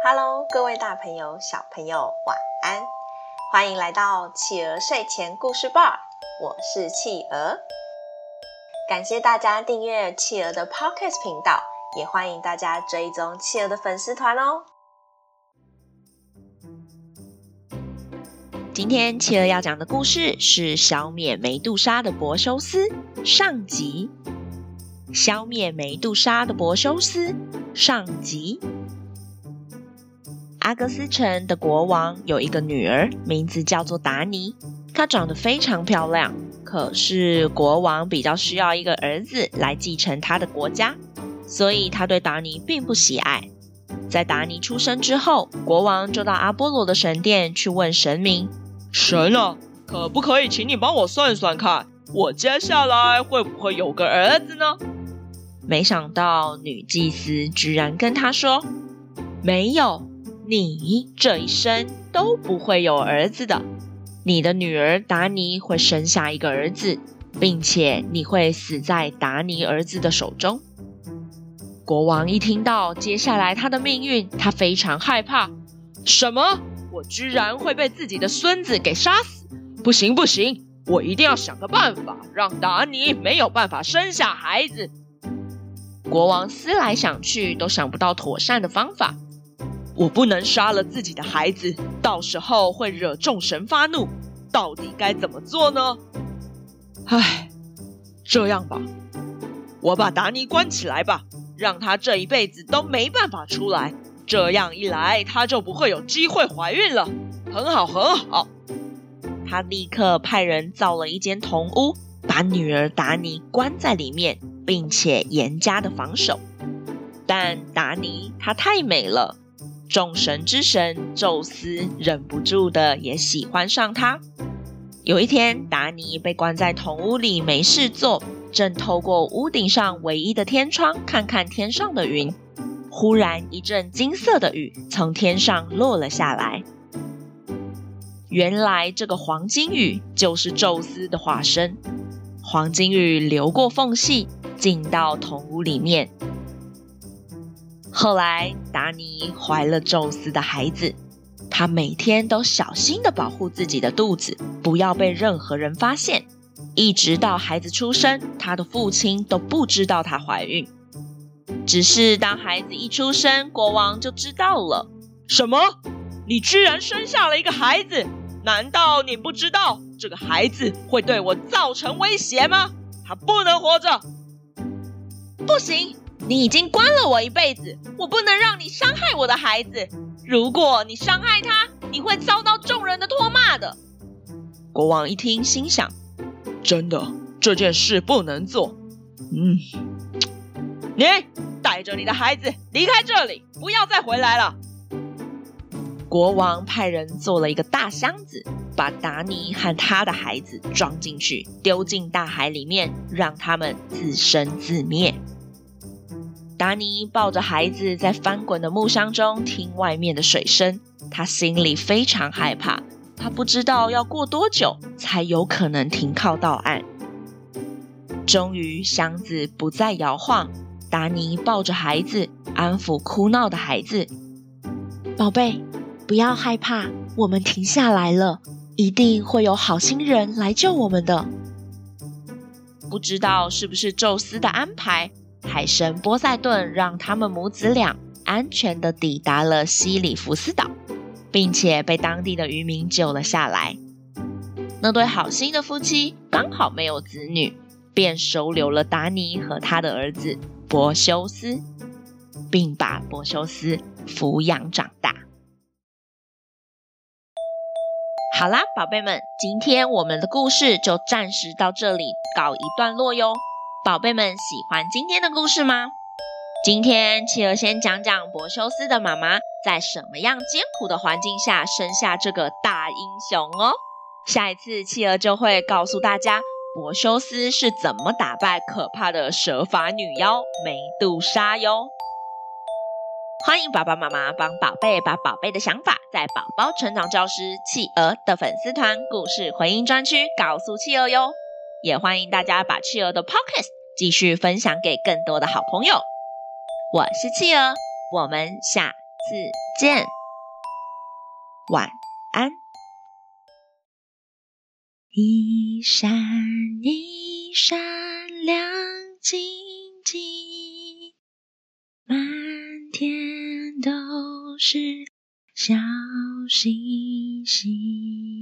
Hello，各位大朋友、小朋友，晚安！欢迎来到企鹅睡前故事吧，我是企鹅。感谢大家订阅企鹅的 Podcast 频道，也欢迎大家追踪企鹅的粉丝团哦。今天企鹅要讲的故事是消灭梅杜莎的柏修斯上集。消灭梅杜莎的柏修斯上集。阿格斯城的国王有一个女儿，名字叫做达尼。她长得非常漂亮，可是国王比较需要一个儿子来继承他的国家，所以他对达尼并不喜爱。在达尼出生之后，国王就到阿波罗的神殿去问神明：“神啊，可不可以请你帮我算算看，我接下来会不会有个儿子呢？”没想到女祭司居然跟他说：“没有。”你这一生都不会有儿子的，你的女儿达尼会生下一个儿子，并且你会死在达尼儿子的手中。国王一听到接下来他的命运，他非常害怕。什么？我居然会被自己的孙子给杀死？不行不行，我一定要想个办法，让达尼没有办法生下孩子。国王思来想去，都想不到妥善的方法。我不能杀了自己的孩子，到时候会惹众神发怒。到底该怎么做呢？唉，这样吧，我把达尼关起来吧，让他这一辈子都没办法出来。这样一来，他就不会有机会怀孕了。很好，很好。他立刻派人造了一间铜屋，把女儿达尼关在里面，并且严加的防守。但达尼她太美了。众神之神宙斯忍不住的也喜欢上他。有一天，达尼被关在铜屋里没事做，正透过屋顶上唯一的天窗看看天上的云。忽然，一阵金色的雨从天上落了下来。原来，这个黄金雨就是宙斯的化身。黄金雨流过缝隙，进到铜屋里面。后来，达尼怀了宙斯的孩子，他每天都小心地保护自己的肚子，不要被任何人发现。一直到孩子出生，他的父亲都不知道她怀孕。只是当孩子一出生，国王就知道了。什么？你居然生下了一个孩子？难道你不知道这个孩子会对我造成威胁吗？他不能活着！不行！你已经关了我一辈子，我不能让你伤害我的孩子。如果你伤害他，你会遭到众人的唾骂的。国王一听，心想：真的，这件事不能做。嗯，你带着你的孩子离开这里，不要再回来了。国王派人做了一个大箱子，把达尼和他的孩子装进去，丢进大海里面，让他们自生自灭。达尼抱着孩子在翻滚的木箱中听外面的水声，他心里非常害怕，他不知道要过多久才有可能停靠到岸。终于，箱子不再摇晃，达尼抱着孩子，安抚哭闹的孩子：“宝贝，不要害怕，我们停下来了，一定会有好心人来救我们的。”不知道是不是宙斯的安排。海神波塞顿让他们母子俩安全地抵达了西里弗斯岛，并且被当地的渔民救了下来。那对好心的夫妻刚好没有子女，便收留了达尼和他的儿子柏修斯，并把柏修斯抚养长大。好啦，宝贝们，今天我们的故事就暂时到这里告一段落哟。宝贝们喜欢今天的故事吗？今天企鹅先讲讲柏修斯的妈妈在什么样艰苦的环境下生下这个大英雄哦。下一次企鹅就会告诉大家柏修斯是怎么打败可怕的蛇发女妖梅杜莎哟。欢迎爸爸妈妈帮宝贝把宝贝的想法在宝宝成长教师企鹅的粉丝团故事回应专区告诉企鹅哟。也欢迎大家把企鹅的 Podcast 继续分享给更多的好朋友。我是企鹅我们下次见。晚安。一闪一闪亮晶晶满天都是小星星。